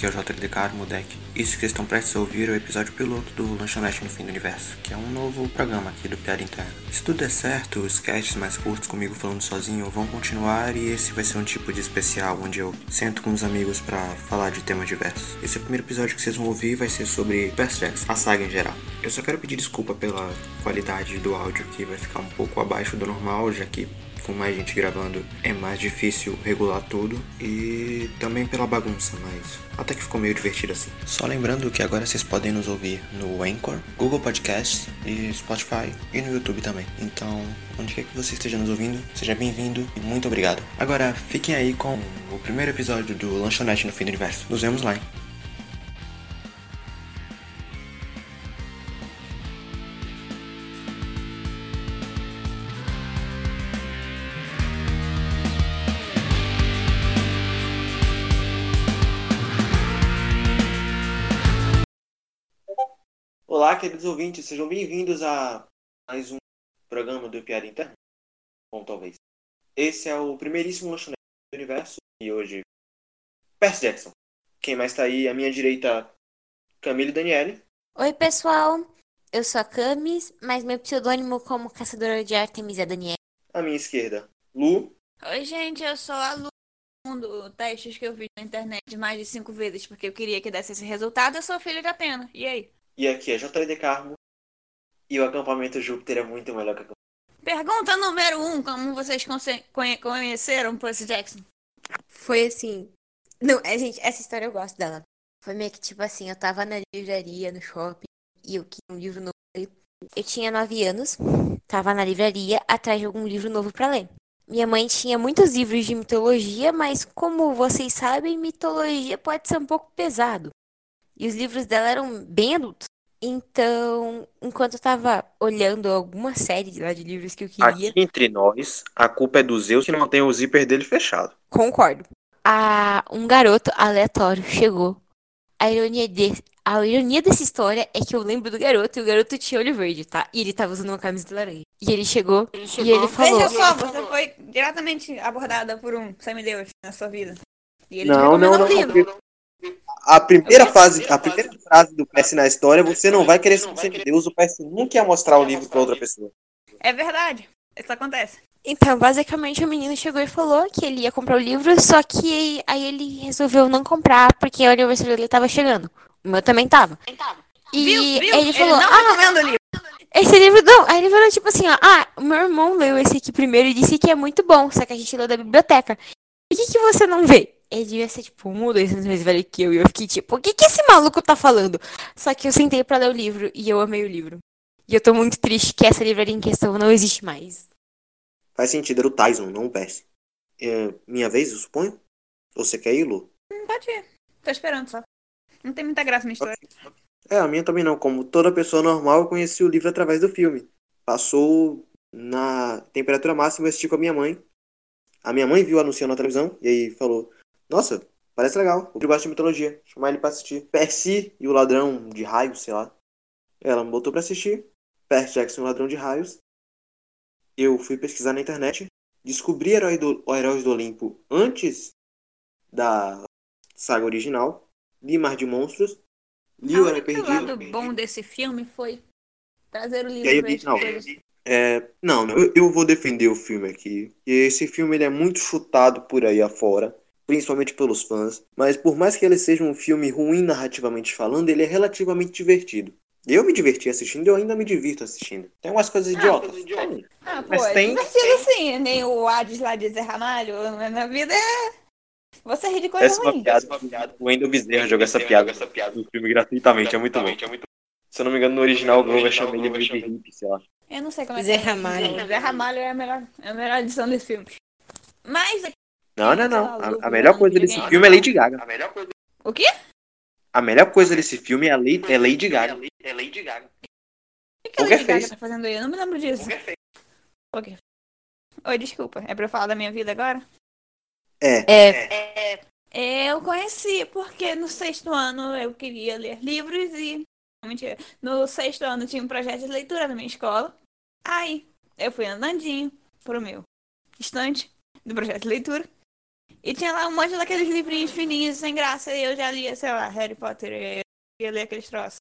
Aqui é o JLD Carmo Deck. Isso que estão prestes a ouvir é o episódio piloto do Lanchonete no Fim do Universo, que é um novo programa aqui do Piada Interna. Se tudo der certo, os casts mais curtos comigo falando sozinho vão continuar e esse vai ser um tipo de especial onde eu sento com os amigos para falar de temas diversos. Esse é o primeiro episódio que vocês vão ouvir vai ser sobre Percy Jackson, a saga em geral. Eu só quero pedir desculpa pela qualidade do áudio que vai ficar um pouco abaixo do normal, já que com mais gente gravando é mais difícil regular tudo e também pela bagunça, mas até que ficou meio divertido assim. Só lembrando que agora vocês podem nos ouvir no Anchor, Google Podcasts e Spotify e no YouTube também. Então, onde quer que você esteja nos ouvindo, seja bem-vindo e muito obrigado. Agora, fiquem aí com o primeiro episódio do Lanchonete no Fim do Universo. Nos vemos lá, hein? Queridos ouvintes, sejam bem-vindos a mais um programa do Piada Interna. Bom, talvez. Esse é o primeiríssimo lanchonete do universo e hoje, Percy Jackson. Quem mais tá aí? À minha direita, Camille Daniele. Oi, pessoal. Eu sou a Camis, mas meu pseudônimo como caçadora de Artemis é Daniela. À minha esquerda, Lu. Oi, gente, eu sou a Lu. Um dos testes que eu fiz na internet mais de cinco vezes porque eu queria que desse esse resultado. Eu sou filha de Atena. E aí? E aqui é JD Carmo. E o acampamento Júpiter é muito melhor que o acampamento. Pergunta número um: como vocês conhe- conheceram Percy Jackson? Foi assim. Não, é, gente, essa história eu gosto dela. Foi meio que tipo assim, eu tava na livraria, no shopping, e eu queria um livro novo. Eu tinha nove anos, tava na livraria atrás de algum livro novo pra ler. Minha mãe tinha muitos livros de mitologia, mas como vocês sabem, mitologia pode ser um pouco pesado. E os livros dela eram bem adultos. Então, enquanto eu tava olhando alguma série lá de livros que eu queria. Aqui entre nós, a culpa é do Zeus que não tem o zíper dele fechado. Concordo. A, um garoto aleatório chegou. A ironia, de, a ironia dessa história é que eu lembro do garoto e o garoto tinha olho verde, tá? E ele tava usando uma camisa de laranja. E ele chegou, e ele falou. Veja só, você foi diretamente abordada por um semideus na sua vida. E ele Não, não, recomendou não. livro. A primeira fase, a primeira frase do Percy na história, você não vai querer ser um semideus, o Percy nunca ia mostrar o livro pra outra pessoa. É verdade. Isso acontece. Então, basicamente, o menino chegou e falou que ele ia comprar o livro, só que aí ele resolveu não comprar porque o aniversário dele tava chegando. O meu também tava. E viu? Viu? ele falou, não ah, recomenda o livro. esse livro não. Aí ele falou tipo assim, ó, ah, o meu irmão leu esse aqui primeiro e disse que é muito bom, só que a gente leu da biblioteca. Por que, que você não vê? Ele devia ser, tipo, um ou dois anos mais velho que eu. E eu fiquei, tipo, o que, que esse maluco tá falando? Só que eu sentei pra ler o livro e eu amei o livro. E eu tô muito triste que essa livraria em questão não existe mais. Faz sentido, era o Tyson, não o Percy. É, minha vez, eu suponho? Ou você quer ir, Lu? Hum, Pode ir. Tô esperando só. Não tem muita graça na história. É, a minha também não. Como toda pessoa normal, eu conheci o livro através do filme. Passou na temperatura máxima, eu assisti com a minha mãe. A minha mãe viu anunciando na televisão e aí falou: Nossa, parece legal. Eu gosto de mitologia. Chamar ele pra assistir. Percy e o ladrão de raios, sei lá. Ela me botou pra assistir. Percy Jackson e o ladrão de raios. Eu fui pesquisar na internet. Descobri Herói do, o Heróis do Olimpo antes da saga original. Li Mar de Monstros. Li Ah, o o Era Perdido. lado bom desse filme foi trazer o livro E aí, pra não. É, não, não, eu, eu vou defender o filme aqui. Esse filme ele é muito chutado por aí afora, principalmente pelos fãs. Mas por mais que ele seja um filme ruim narrativamente falando, ele é relativamente divertido. Eu me diverti assistindo e eu ainda me divirto assistindo. Tem umas coisas idiotas. Tem. Ah, pô, Mas é tem- divertido sim. Nem o Hades lá de Zé Ramalho. Na vida é. Você ri de coisa Essa é uma ruim. piada, uma piada. O Wendel Bezerra jogou essa piada no filme gratuitamente, é muito bom. Se eu não me engano, no original o Glover chama ele de hippie, sei lá. Eu não sei como é Zé que é. Ramalho. Zé Ramalho é a melhor, é a melhor edição desse filme. Mas. Não, não, não. o A, a melhor lá, coisa desse ninguém- filme é Lady Gaga. O quê? A melhor coisa desse filme é, a Lady, é Lady Gaga. O que, que a Lady Gaga fez. tá fazendo aí? Eu não me lembro disso. O quê? Oi, desculpa. É pra eu falar da minha vida agora? É. É, Eu conheci porque no sexto ano eu queria ler livros e. não, Mentira. No sexto ano tinha um projeto de leitura na minha escola. Aí eu fui andandinho pro meu estante do projeto de leitura. E tinha lá um monte daqueles livrinhos fininhos, sem graça, e eu já lia, sei lá, Harry Potter, e eu ia ler aqueles troços.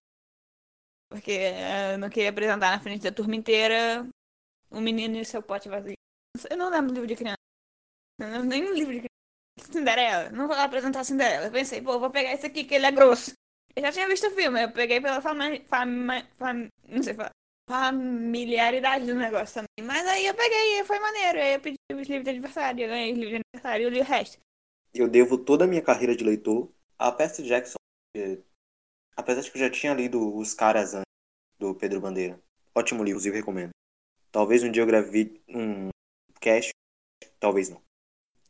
Porque eh, eu não queria apresentar na frente da turma inteira um menino e seu pote vazio. Eu não lembro livro de criança. Eu não lembro do livro de criança. Cinderela. Não vou lá apresentar Cinderela. Eu pensei, pô, vou pegar esse aqui que ele é grosso. Eu já tinha visto o filme, eu peguei pela fami fami fami não sei falar, familiaridade do negócio também. Mas aí eu peguei e foi maneiro. Aí eu pedi os livros de aniversário, eu ganhei os livros de aniversário e eu li o resto. Eu devo toda a minha carreira de leitor a Percy Jackson. porque, Apesar de que eu já tinha lido Os Caras antes, do Pedro Bandeira. Ótimo livro, eu recomendo. Talvez um dia eu grave um cast, talvez não.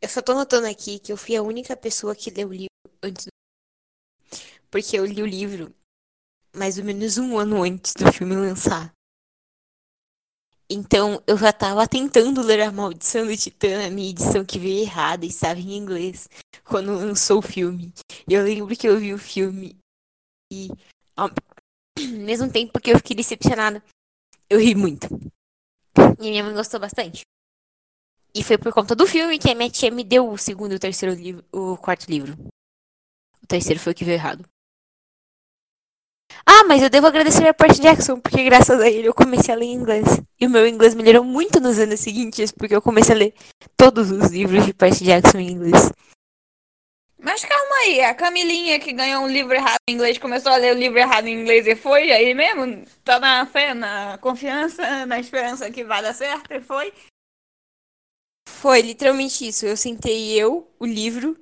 Eu só tô notando aqui que eu fui a única pessoa que leu o livro antes do... Porque eu li o livro mais ou menos um ano antes do filme lançar. Então eu já tava tentando ler A Maldição do Titã, a minha edição que veio errada e estava em inglês quando lançou o filme. Eu lembro que eu vi o filme e ao mesmo tempo que eu fiquei decepcionada, eu ri muito. E minha mãe gostou bastante. E foi por conta do filme que a minha tia me deu o segundo e o terceiro livro, o quarto livro. O terceiro foi o que veio errado. Ah, mas eu devo agradecer a Percy Jackson, porque graças a ele eu comecei a ler inglês. E o meu inglês melhorou muito nos anos seguintes, porque eu comecei a ler todos os livros de Percy Jackson em inglês. Mas calma aí, a Camilinha que ganhou um livro errado em inglês começou a ler o livro errado em inglês e foi aí mesmo? Tá na fé, na confiança, na esperança que vai dar certo e foi? Foi literalmente isso. Eu sentei eu, o livro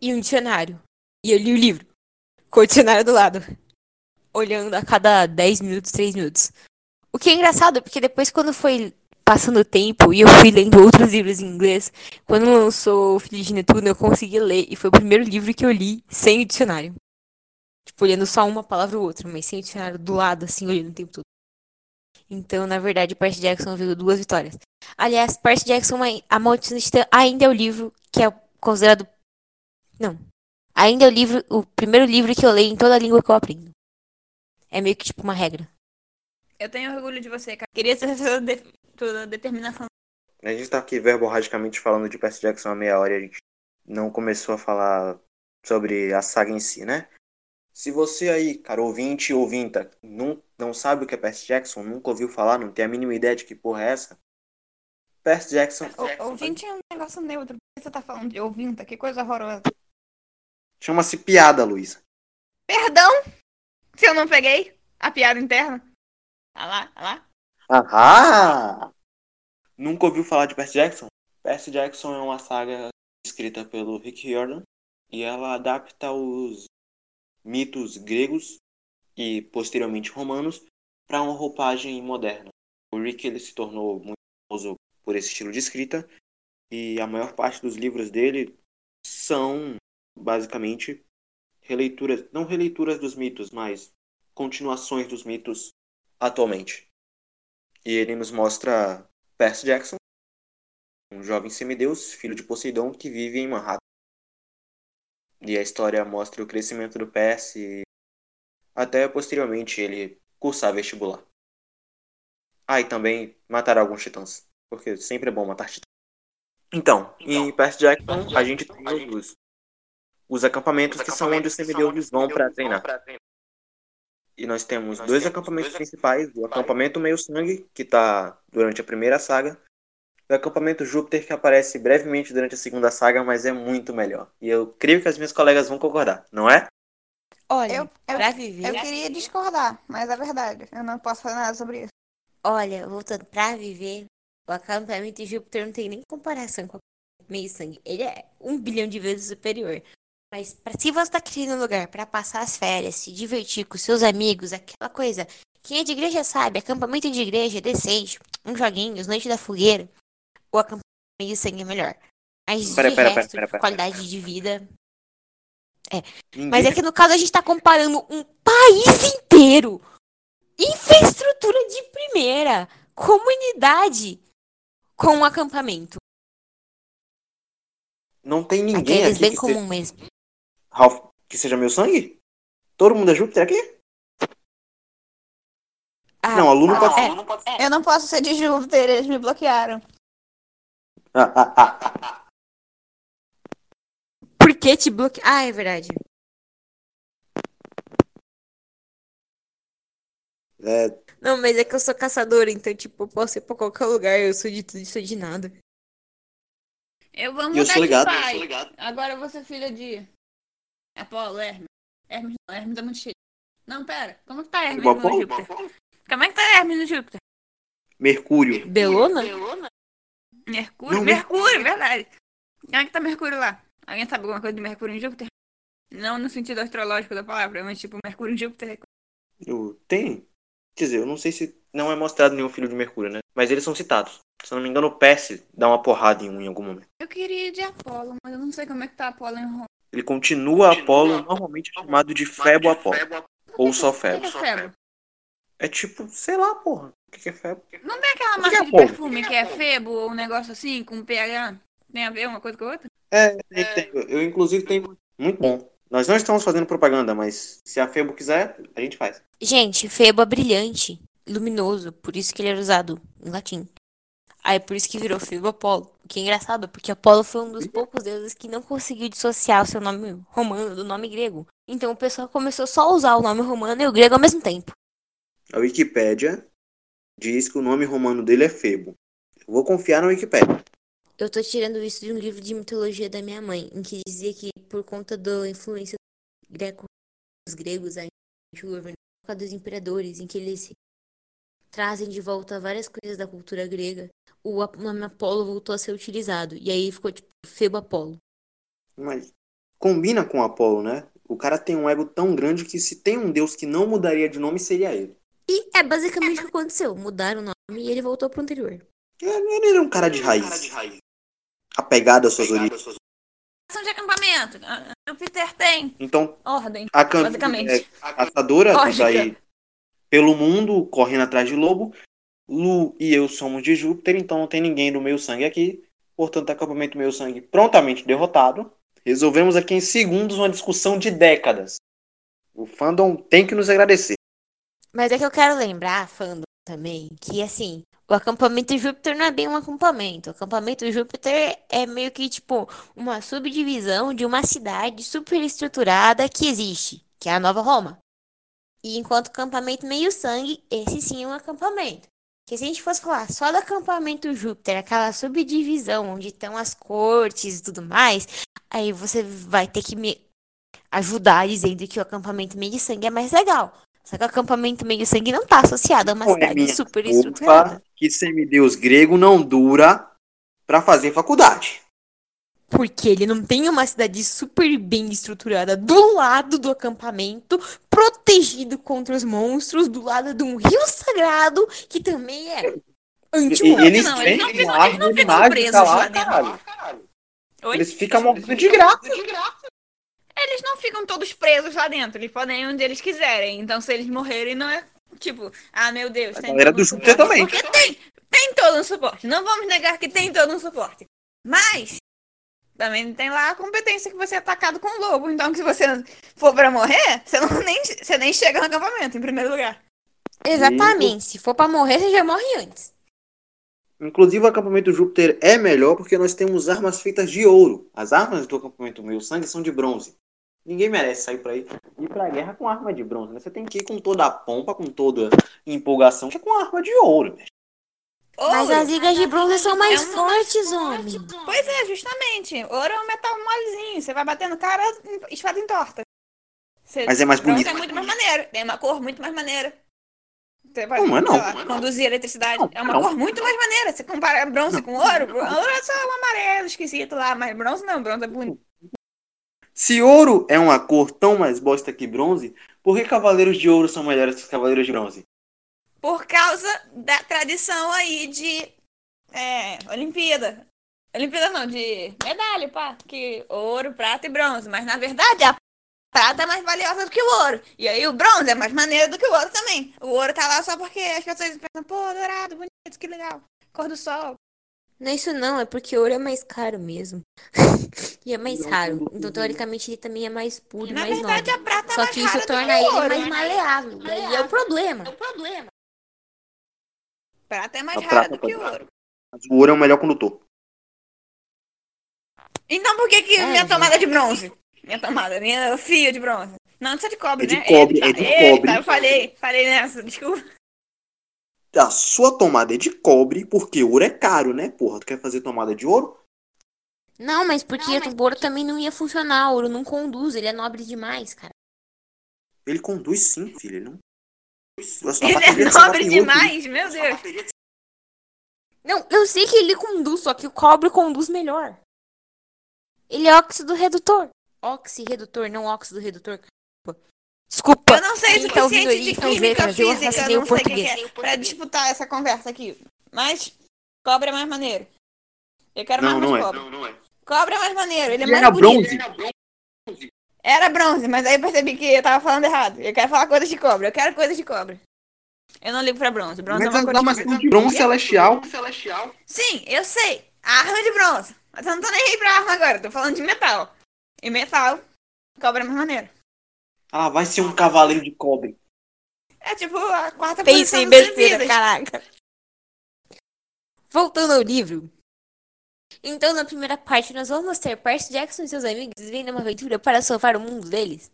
e um dicionário. E eu li o livro. Com o dicionário do lado. Olhando a cada 10 minutos, 3 minutos. O que é engraçado, porque depois quando foi passando o tempo e eu fui lendo outros livros em inglês, quando lançou o Filho de Netuno, eu consegui ler. E foi o primeiro livro que eu li sem o dicionário. Tipo, olhando só uma palavra ou outra, mas sem o dicionário do lado, assim, olhando o tempo todo. Então, na verdade, Percy Jackson viu duas vitórias. Aliás, Percy Jackson, A Maldição ainda é o livro que é considerado. Não. Ainda é o livro, o primeiro livro que eu leio em toda a língua que eu aprendo. É meio que tipo uma regra. Eu tenho orgulho de você, cara. Queria ser sua, de... sua determinação. A gente tá aqui verborragicamente falando de Percy Jackson há meia hora e a gente não começou a falar sobre a saga em si, né? Se você aí, cara, ouvinte ou ouvinta, não, não sabe o que é Percy Jackson, nunca ouviu falar, não tem a mínima ideia de que porra é essa, Percy Jackson... O, ouvinte é um negócio neutro. Por que você tá falando de ouvinta? Que coisa horrorosa. Chama-se piada, Luísa. Perdão se eu não peguei a piada interna. Ah lá, ah lá. Ahá! Nunca ouviu falar de Percy Jackson? Percy Jackson é uma saga escrita pelo Rick Riordan e ela adapta os mitos gregos e posteriormente romanos para uma roupagem moderna. O Rick ele se tornou muito famoso por esse estilo de escrita e a maior parte dos livros dele são basicamente releituras, não releituras dos mitos, mas continuações dos mitos atualmente. E ele nos mostra Percy Jackson, um jovem semideus, filho de Poseidon, que vive em Manhattan. E a história mostra o crescimento do Percy até posteriormente ele cursar vestibular. Ah, e também matar alguns titãs, porque sempre é bom matar titãs. Então, então em Percy Jackson, a gente tem os, os acampamentos que são onde os semideuses vão para treinar. E nós temos nós dois temos acampamentos dois principais: o acampamento Meio Sangue, que está durante a primeira saga, e o acampamento Júpiter, que aparece brevemente durante a segunda saga, mas é muito melhor. E eu creio que as minhas colegas vão concordar, não é? Olha, Eu, eu, pra viver. eu queria discordar, mas é verdade. Eu não posso fazer nada sobre isso. Olha, voltando pra viver, o acampamento de Júpiter não tem nem comparação com o meio sangue. Ele é um bilhão de vezes superior. Mas pra, se você tá querendo um lugar pra passar as férias, se divertir com seus amigos, aquela coisa. Quem é de igreja sabe, acampamento de igreja, decente, uns joguinhos, noite da fogueira, o acampamento meio sangue é melhor. Mas Pera, de pera, resto, pera, de pera, qualidade de vida. Ninguém Mas é que no caso a gente tá comparando um país inteiro. Infraestrutura de primeira. Comunidade. Com um acampamento. Não tem ninguém Aqueles aqui bem comum seja, mesmo. Ralph, que seja meu sangue? Todo mundo é Júpiter aqui? Ah, não, aluno pode. é. Eu não posso ser de Júpiter, eles me bloquearam. Ah, ah, ah. que te bloqueia? Ah, é verdade. É, Não, mas é que eu sou caçadora, então, tipo, eu posso ir pra qualquer lugar. Eu sou de tudo e sou de nada. Eu vou mudar eu sou ligado, de eu pai. sou ligado. Agora eu vou ser filha de Apolo, Hermes. Hermes não, Hermes é muito cheio. Não, pera. Como é que tá Hermes no Apolo? Júpiter? Como é que tá Hermes no Júpiter? Mercúrio. Belona? Mercúrio? Não, Mercúrio, verdade. Como é que tá Mercúrio lá? Alguém sabe alguma coisa de Mercúrio em Júpiter? Não no sentido astrológico da palavra, mas tipo, Mercúrio em Júpiter. Eu tenho. Quer dizer, eu não sei se não é mostrado nenhum filho de Mercúrio, né? Mas eles são citados. Se eu não me engano, o Perse dá uma porrada em um em algum momento. Eu queria ir de Apolo, mas eu não sei como é que tá Apolo em Roma. Ele continua Apolo, normalmente é chamado de Febo Apolo. Ou só Febo. é Febo? É tipo, sei lá, porra. O que é Febo? Não tem aquela marca é de perfume que é Febo ou um negócio assim, com pH? Tem a ver uma coisa com a outra? É. Eu, eu, inclusive tenho. Muito bom. Nós não estamos fazendo propaganda, mas se a Febo quiser, a gente faz. Gente, Febo é brilhante, luminoso, por isso que ele era usado em latim. Aí por isso que virou Febo Apolo. O que é engraçado, porque Apolo foi um dos poucos deuses que não conseguiu dissociar o seu nome romano do nome grego. Então o pessoal começou só a usar o nome romano e o grego ao mesmo tempo. A Wikipédia diz que o nome romano dele é Febo. Eu vou confiar na Wikipédia. Eu tô tirando isso de um livro de mitologia da minha mãe, em que dizia que por conta da influência greco dos gregos, a governo dos imperadores, em que eles trazem de volta várias coisas da cultura grega, o nome Apolo voltou a ser utilizado. E aí ficou tipo Febo Apolo. Mas combina com Apolo, né? O cara tem um ego tão grande que se tem um deus que não mudaria de nome, seria ele. E é basicamente o que aconteceu. Mudaram o nome e ele voltou pro anterior. Ele era um cara de raiz. Apegado às suas origens. Ação de acampamento. Ah, O Peter tem Então, ordem, a can- basicamente. é, caçadora Lógica. daí pelo mundo, correndo atrás de lobo. Lu e eu somos de Júpiter, então não tem ninguém do meio sangue aqui. Portanto, acampamento meio sangue prontamente derrotado. Resolvemos aqui em segundos uma discussão de décadas. O fandom tem que nos agradecer. Mas é que eu quero lembrar, fandom, também, que assim, o acampamento Júpiter não é bem um acampamento. O acampamento Júpiter é meio que tipo uma subdivisão de uma cidade super estruturada que existe, que é a Nova Roma. E enquanto acampamento meio sangue, esse sim é um acampamento. Porque se a gente fosse falar só do acampamento Júpiter, aquela subdivisão onde estão as cortes e tudo mais, aí você vai ter que me ajudar dizendo que o acampamento meio sangue é mais legal. Só que o acampamento meio sangue não tá associado a uma é cidade super estruturada. que semideus grego não dura pra fazer faculdade. Porque ele não tem uma cidade super bem estruturada do lado do acampamento, protegido contra os monstros, do lado de um rio sagrado, que também é E- anti-monstro. Eles Não, eles não têm ficam- uma eles não ficam presos lá, dentro. caralho. Eles ficam morrendo de graça. Eles não ficam todos presos lá dentro. Eles podem ir onde eles quiserem. Então, se eles morrerem, não é tipo, ah, meu Deus, A tem galera todo do Júpiter suporte. também. Porque tem, tem todo um suporte. Não vamos negar que tem todo um suporte. Mas também tem lá a competência que você é atacado com o lobo. Então, se você for pra morrer, você, não, nem, você nem chega no acampamento, em primeiro lugar. Exatamente. Se for pra morrer, você já morre antes. Inclusive, o acampamento Júpiter é melhor porque nós temos armas feitas de ouro. As armas do acampamento Meio Sangue são de bronze. Ninguém merece sair por aí e ir pra guerra com arma de bronze. Né? Você tem que ir com toda a pompa, com toda a empolgação, que é com arma de ouro. Mas Ouro. as ligas de bronze são mais É um- fortes, homem. Pois é, justamente. Ouro é um metal molezinho. Você vai bater no cara, espada entorta. Você- Mas é mais bronze bonito. é muito mais maneiro. Tem uma cor muito mais maneira. Você vai, Não é não, lá, não não. conduzir eletricidade. Não, é uma não. cor muito mais maneira. Você compara bronze com ouro, ouro é só um amarelo esquisito lá, mas bronze não, bronze é bonito. Se ouro é uma cor tão mais bosta que bronze, por que cavaleiros de ouro são melhores que os cavaleiros de bronze? Por causa da tradição aí de é, Olimpíada. Olimpíada não, de medalha, pá. Que ouro, prata e bronze. Mas na verdade a prata é mais valiosa do que o ouro. E aí o bronze é mais maneiro do que o ouro também. O ouro tá lá só porque as pessoas pensam, pô, dourado, bonito, que legal. Cor do sol. Não é isso não, é porque ouro é mais caro mesmo. e é mais raro. Então, teoricamente, ele também é mais puro e Na mais verdade, nobre. a prata é Só mais que isso torna ele o ouro. mais maleável. E aí é o problema. Prata é mais A rara prata do que o ouro. Mas o ouro é o melhor condutor. Então por que que É, minha gente. tomada é de bronze? Minha tomada, minha fio de bronze. Não, isso é de cobre, É de né? cobre, Eita, é de eita, cobre. eu falei, falei nessa, desculpa. A sua tomada é de cobre, porque ouro é caro, né, porra? Tu quer fazer tomada de ouro? Não, mas porque o ouro também não ia funcionar. O ouro não conduz, ele é nobre demais, cara. Ele conduz sim, filho. Ele não. Ele é nobre demais, meu Deus. Não, eu sei que ele conduz, só que o cobre conduz melhor. Ele é óxido redutor. Óxido redutor, não óxido redutor. Desculpa. Eu não sei o Quem tá ouvindo suficiente aí de faz química letras, eu física, assassinei não o sei o que é, pra disputar essa conversa aqui. Mas cobre é mais maneiro. Eu quero Não, mais, não é. mais cobre. Cobre é mais maneiro, ele é Ele mais bonito. bronze. Era bronze, mas aí eu percebi que eu tava falando errado. Eu quero falar coisas de cobre, eu quero coisas de cobre. Eu não ligo pra bronze. Bronze é Mas uma a coisa armação de bronze celestial. Sim, eu sei. A arma é de bronze. Mas eu não tô nem aí pra arma agora, eu tô falando de metal. E metal, cobre é mais maneiro. Ah, vai ser um cavaleiro de cobre. É tipo a quarta Pensei posição em besteira, caraca. Voltando ao livro. Então, na primeira parte, nós vamos ter Percy Jackson e seus amigos vivendo uma aventura para salvar o mundo deles.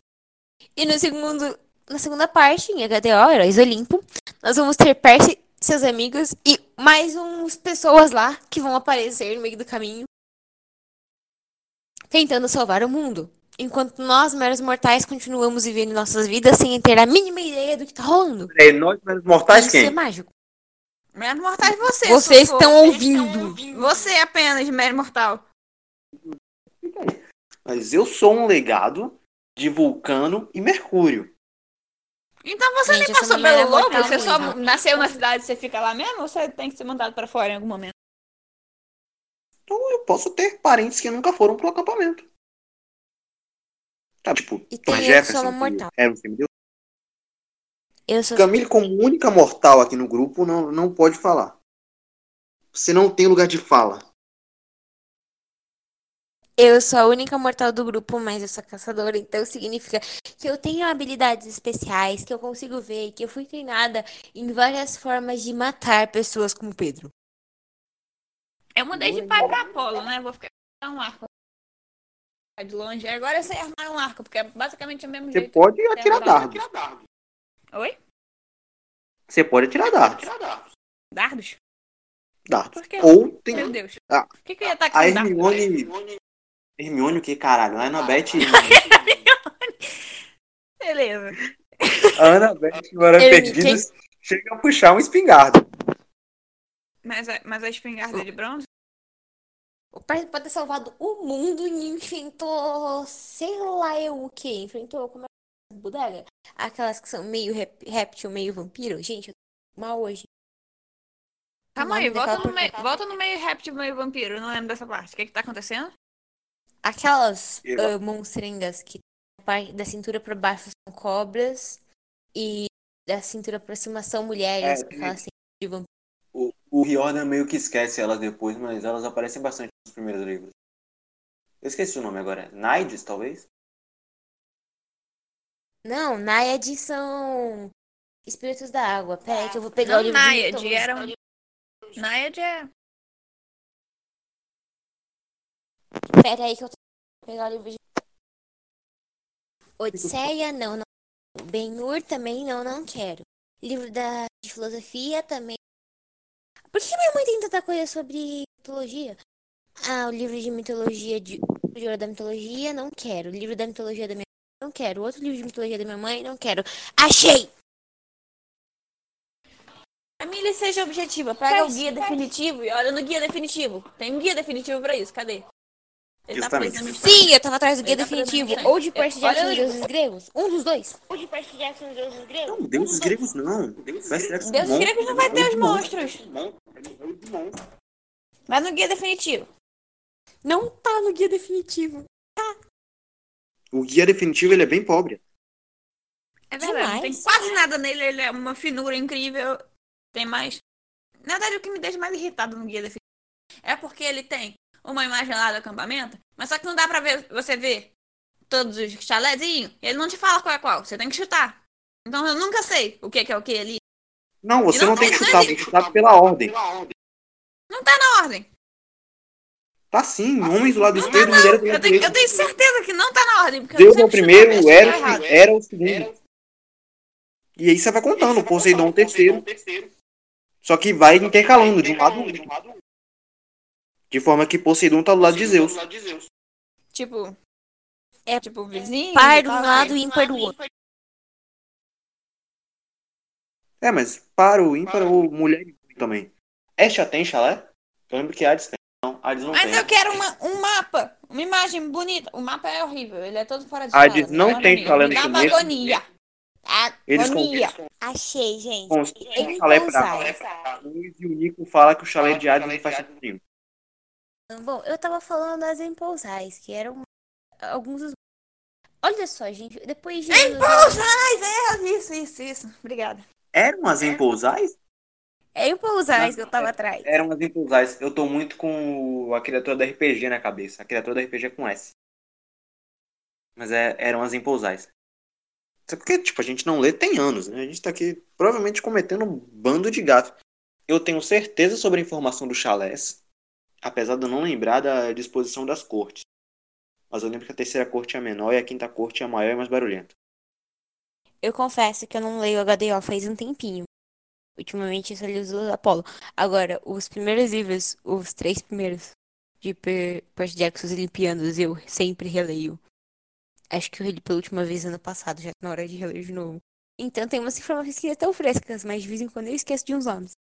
E no segundo, na segunda parte, em HDO, Heróis Olimpo, nós vamos ter Percy, seus amigos e mais uns pessoas lá que vão aparecer no meio do caminho tentando salvar o mundo. Enquanto nós, meros mortais, continuamos vivendo nossas vidas sem ter a mínima ideia do que tá rolando. É, nós, meros mortais, Isso é quem? mágico. Mero mortal é você. Vocês estão ouvindo. Você apenas, mero mortal. Mas eu sou um legado de Vulcano e Mercúrio. Então você Gente, nem passou pelo lobo? mortal Você só mesmo. nasceu na cidade e você fica lá mesmo? Ou você tem que ser mandado pra fora em algum momento? Então eu posso ter parentes que nunca foram pro acampamento. Tá, tipo, E tem Jefferson, mortal. era um. Eu sou, Camille, como única mortal aqui no grupo, não, não pode falar. Você não tem lugar de fala. eu sou a única mortal do grupo, mas eu sou caçadora, então significa que eu tenho habilidades especiais, que eu consigo ver, que eu fui treinada em várias formas de matar pessoas como Pedro. Eu mudei de pai pra Apolo, né? Vou ficar com um arco de longe. Agora eu sei armar um arco, porque é basicamente o mesmo Você jeito. pode atirar dardo. Oi? Você pode atirar dardo. Dardos? Dardo. Por quê? Ou tem Meu Deus. Ah. Por que, que eu ia atacar a um dardo? Hermione. Hermione o que, caralho? A Annabeth. Beleza. a Annabeth, agora Hermione, perdidos, chega a puxar um espingarda. Mas a, mas a espingarda é de bronze? O Percy pode ter salvado o mundo e enfrentou, sei lá eu o que, enfrentou como é? Bodega? Aquelas que são meio rep- réptil, meio vampiro. Gente, eu tô mal hoje. Calma aí, volta no, meio, volta no meio réptil, meio vampiro. Eu não lembro dessa parte. O que que tá acontecendo? Aquelas Eu- monstrengas que da cintura pra baixo são cobras e da cintura pra cima são mulheres. É, aquelas de vampiro. O, o Riordan meio que esquece elas depois, mas elas aparecem bastante nos primeiros livros. Eu esqueci o nome agora. Naides, talvez? Não, Naiad são espíritos da água. Pera aí que eu vou pegar o Não, livro de Naiad, mitologia. era um... Naiad é... Pera aí que eu tô pegar o livro de Odisseia, não, não. Ben-Hur também não, não quero. Livro da, de filosofia também. Por que minha mãe tem tanta coisa sobre mitologia? Ah, o livro de mitologia de, de da mitologia, não quero. O livro da mitologia da minha não quero. Outro livro de mitologia da minha mãe, não quero. Achei! Camila, seja objetiva. Pega o guia definitivo e olha no guia definitivo. Tem um guia definitivo pra isso. Cadê? Ele tá Justamente. estante. Sim, eu tava atrás do guia tá definitivo. Ou de Percy Olha Jackson e deuses gregos. Um dos dois. Não, deuses gregos não. Percy Jackson Deuses não. gregos não vai ter os monstros. monstros. Vai no guia definitivo. Não tá no guia definitivo. O guia definitivo ele é bem pobre. É verdade, não tem quase nada nele, ele é uma finura incrível. Tem mais. Na verdade, o que me deixa mais irritado no guia definitivo é porque ele tem uma imagem lá do acampamento, mas só que não dá pra ver, você ver todos os chalezinhos, ele não te fala qual é qual, você tem que chutar. Então eu nunca sei o que que é o que ali. Não, você não não tem tem- que chutar, tem que chutar pela ordem. Não tá na ordem. Tá sim, homens do lado esquerdo, mulheres do Eu lado tenho, direito. eu tenho certeza que não tá na ordem. Porque Zeus eu é o sempre primeiro, eu era, era o segundo. E aí você vai contando, Poseidon o terceiro. Só que vai intercalando de um lado ao outro. De forma que Poseidon tá do lado de Zeus. Tipo. É tipo vizinho. Par e de um lado e ímpar do outro. É, mas para o ímpar ou mulher e homem também. Estia tem chalé? Eu lembro que Hades tem. Não, Hades não Mas tem. eu quero uma, um mapa, uma imagem bonita. O mapa é horrível, ele é todo fora de Hades escala, não é tem horrível. chalé Me no dá uma começo. agonia. Eles Agonia. Achei, gente. constroem Em chalé pra e o Nico fala que o chalé de Hades não faz sentido. Bom, eu tava falando das empousais, que eram alguns dos. Olha só, gente, depois de. anos- Empousais, é isso, isso, isso. Obrigada. Eram as empousais? É empousais que eu tava atrás. Eram as empousais. Eu tô muito com a criatura da RPG na cabeça. A criatura da RPG é com S. Mas é, eram as empousais. Isso é porque, tipo, a gente não lê tem anos, né? A gente tá aqui provavelmente cometendo um bando de gato. Eu tenho certeza sobre a informação dos chalés, apesar de eu não lembrar da disposição das cortes. Mas eu lembro que a terceira corte é a menor e a quinta corte é a maior e mais barulhenta. Eu confesso que eu não leio HDO faz um tempinho. Ultimamente eu só li os do Apollo. Agora, os primeiros livros, os três primeiros, de Per- Percy Jackson e Olimpianos, eu sempre releio. Acho que eu reli pela última vez ano passado, já tá na hora de reler de novo. Então tem umas informações que estão frescas, mas de vez em quando eu esqueço de uns nomes.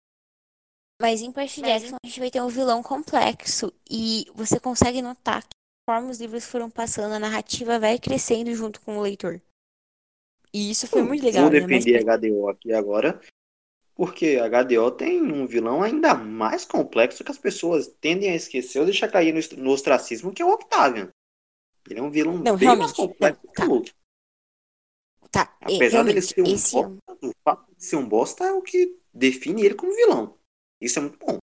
Mas em Percy Jackson a gente vai ter um vilão complexo e você consegue notar que conforme os livros foram passando, a narrativa vai crescendo junto com o leitor. E isso foi muito legal, Vou né? Mas defender HDO aqui agora, porque HDO tem um vilão ainda mais complexo que as pessoas tendem a esquecer ou deixar cair no, ostracismo, que é o Octavian. Ele é um vilão Não, bem mais complexo não, que tá. o outro. Tá, é, Apesar dele realmente, ser um é um- bosta, o fato de ser um bosta é o que define ele como vilão. Isso é muito bom.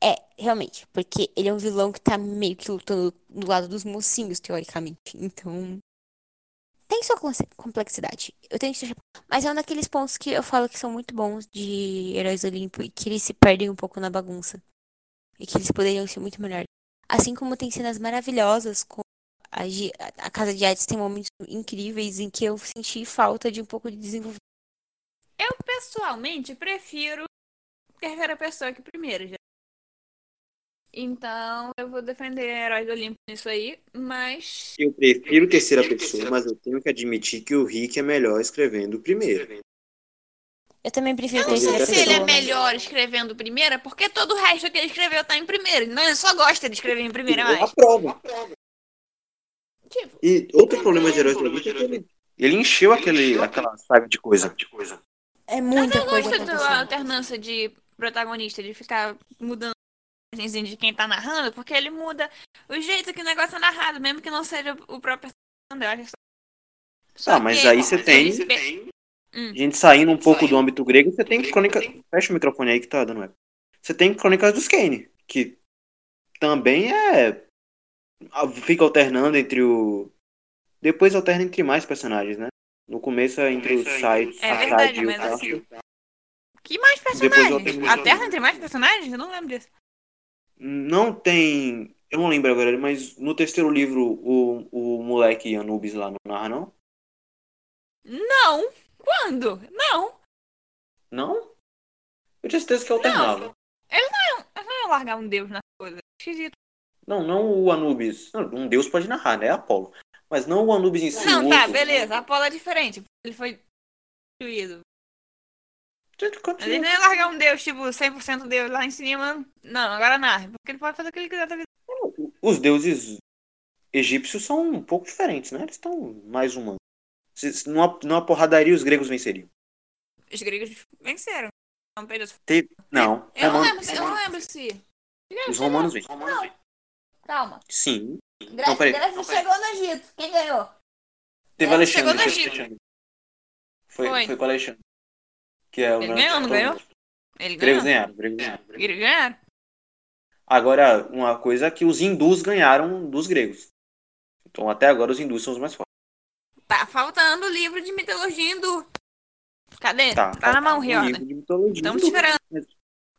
É, realmente, porque ele é um vilão que tá meio que lutando do lado dos mocinhos, teoricamente. Então. Tem sua complexidade. Eu tenho que. Mas é um daqueles pontos que eu falo que são muito bons de Heróis do Olimpo e que eles se perdem um pouco na bagunça. E que eles poderiam ser muito melhores. Assim como tem cenas maravilhosas com a, a Casa de Hades tem momentos incríveis em que eu senti falta de um pouco de desenvolvimento. Eu, pessoalmente, prefiro terceira pessoa que primeira. Já. Então, eu vou defender Heróis do Olimpo nisso aí, mas. Eu prefiro terceira pessoa, mas eu tenho que admitir que o Rick é melhor escrevendo primeiro. Eu também prefiro Eu não sei terceira se ele é pessoa. melhor escrevendo primeira, porque todo o resto que ele escreveu tá em primeira. Não, ele só gosta de escrever em primeira Eu mais. aprovo. Tipo, E outro problema de Heróis do Olimpo é que ele, ele encheu aquele, aquela saga de coisa. É mas muita eu coisa gosto da alternância de protagonista, de ficar mudando de quem tá narrando, porque ele muda o jeito que o negócio é narrado, mesmo que não seja o próprio personagem. Só Ah, mas que aí você tem- eles pe- A gente saindo um pouco do âmbito grego, você tem crônica. Fecha o microfone aí que tá dando eco. Você tem crônicas dos Kane, que também é. Fica alternando entre o. Depois alterna entre mais personagens, né? No começo é entre o Sai, É a verdade, e o mas assim, Que mais personagens? A Terra tem mais personagens? Eu não lembro disso. Não tem. Eu não lembro agora, mas no terceiro livro o, o moleque Anubis lá não narra, não? Não! Quando? Não! Não? Eu tinha certeza que alternava. Eu não ia largar um deus na coisa. Esquisito. Não, não o Anubis. Não, um deus pode narrar, né? Apolo. Mas não o Anubis em si. Não, tá, beleza. Apolo é diferente. Ele foi destruído. Ele não ia largar um deus, tipo, 100% deus lá em cima. Não, agora narra. Porque ele pode fazer o que ele quiser da vida. Os deuses egípcios são um pouco diferentes, né? Eles estão mais humanos. Se- Numa, numa porradaria, os gregos venceriam. Os gregos venceram. Não. Teve... Não, Eu não lembro se. Eu não lembro se. os romanos vencem. Não. Calma. Sim. Grécia, peraí. Grécia chegou no Egito. Quem ganhou? Teve É, Alexandre. chegou no Egito. Foi, Foi. foi com Alexandre. Que é o Ele ganhou, não ganhou? Ele ganhou. ganharam, ganharam. Ganharam. Agora, uma coisa é que os hindus ganharam dos gregos. Então, até agora, os hindus são os mais fortes. Tá faltando o livro de mitologia hindu. Cadê? Tá, Tá, na mão, mitologia Estamos esperando.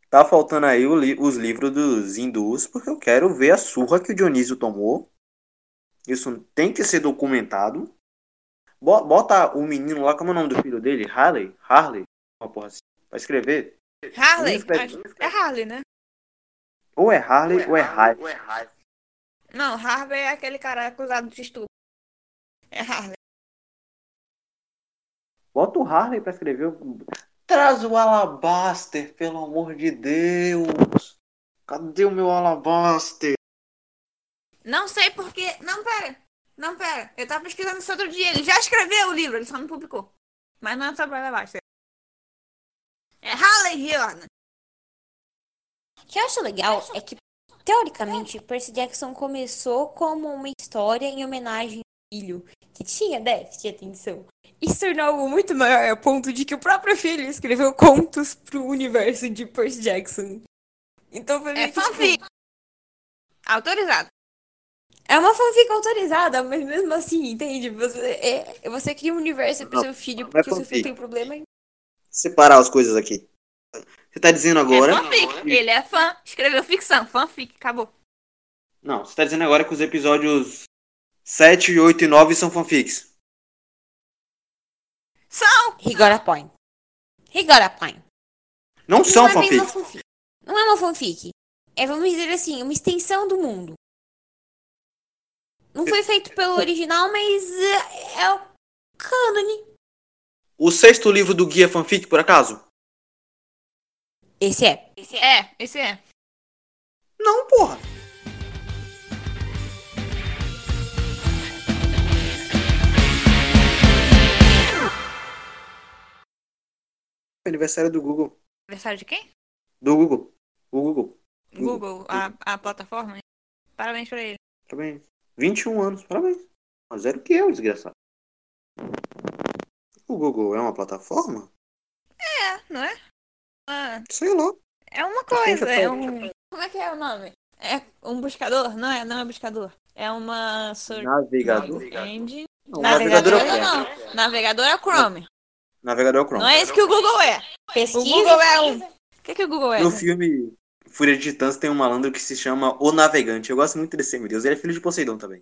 Tá faltando aí li- os livros dos hindus, porque eu quero ver a surra que o Dionísio tomou. Isso tem que ser documentado. Bo- Bota o menino lá, como é o nome do filho dele? Harley? Harley? Uma porra assim. Pra escrever. Harley. Isso, é- É Harley, né? Ou é Harley ou é Harley. Não, Harvey é aquele cara acusado de estupro. É Harley. Bota o Harley pra escrever. o- Traz o Alabaster, pelo amor de Deus. Cadê o meu Alabaster? Não sei porque. Não, pera. Não, pera. Eu tava pesquisando isso outro dia. Ele já escreveu o livro, ele só não publicou. Mas não é sobre ela abaixo. É Harley Jordan. O que eu acho legal é que, teoricamente, Percy Jackson começou como uma história em homenagem ao filho, que tinha déficit de atenção. E se tornou algo muito maior, a ponto de que o próprio filho escreveu contos pro universo de Percy Jackson. Então foi meio É que, tipo, fanfic. Autorizado. É uma fanfic autorizada, mas mesmo assim, entende? Você, é, você cria um universo pro Não, seu filho, não é porque o seu filho tem um problema. Separar as coisas aqui. Você tá dizendo agora. É fanfic. Ele é fã. Escreveu ficção. Fanfic. Acabou. Não, você tá dizendo agora que os episódios 7, 8 e 9 são fanfics. São. He got a point. He got a point. Não são não é fanfics. fanfic. Não é uma fanfic. É, vamos dizer assim, uma extensão do mundo. Não foi feito pelo original, mas é, é o cânone. O sexto livro do guia fanfic, por acaso? Esse é. É, esse é. Não, porra. Aniversário do Google. Aniversário de quem? Do Google. O Google. Google, a, a plataforma. Parabéns pra ele. Parabéns. 21 anos. Parabéns. Mas zero que eu, desgraçado. O Google é uma plataforma? É, não é? Ah, Sei lá. é uma coisa, é um. Como é que é o nome? É um buscador? Não é, não é buscador. É uma Navegador? engine. Não, Navegador, navegador é o Chrome. não. Navegador é o Chrome. Navegador é o Chrome. Não é isso que o Google é. O Pesquisa. Google é um. O que, que o Google é? No filme Fúria de Titãs tem um malandro que se chama O Navegante. Eu gosto muito desse, meu Deus. Ele é filho de Poseidon também.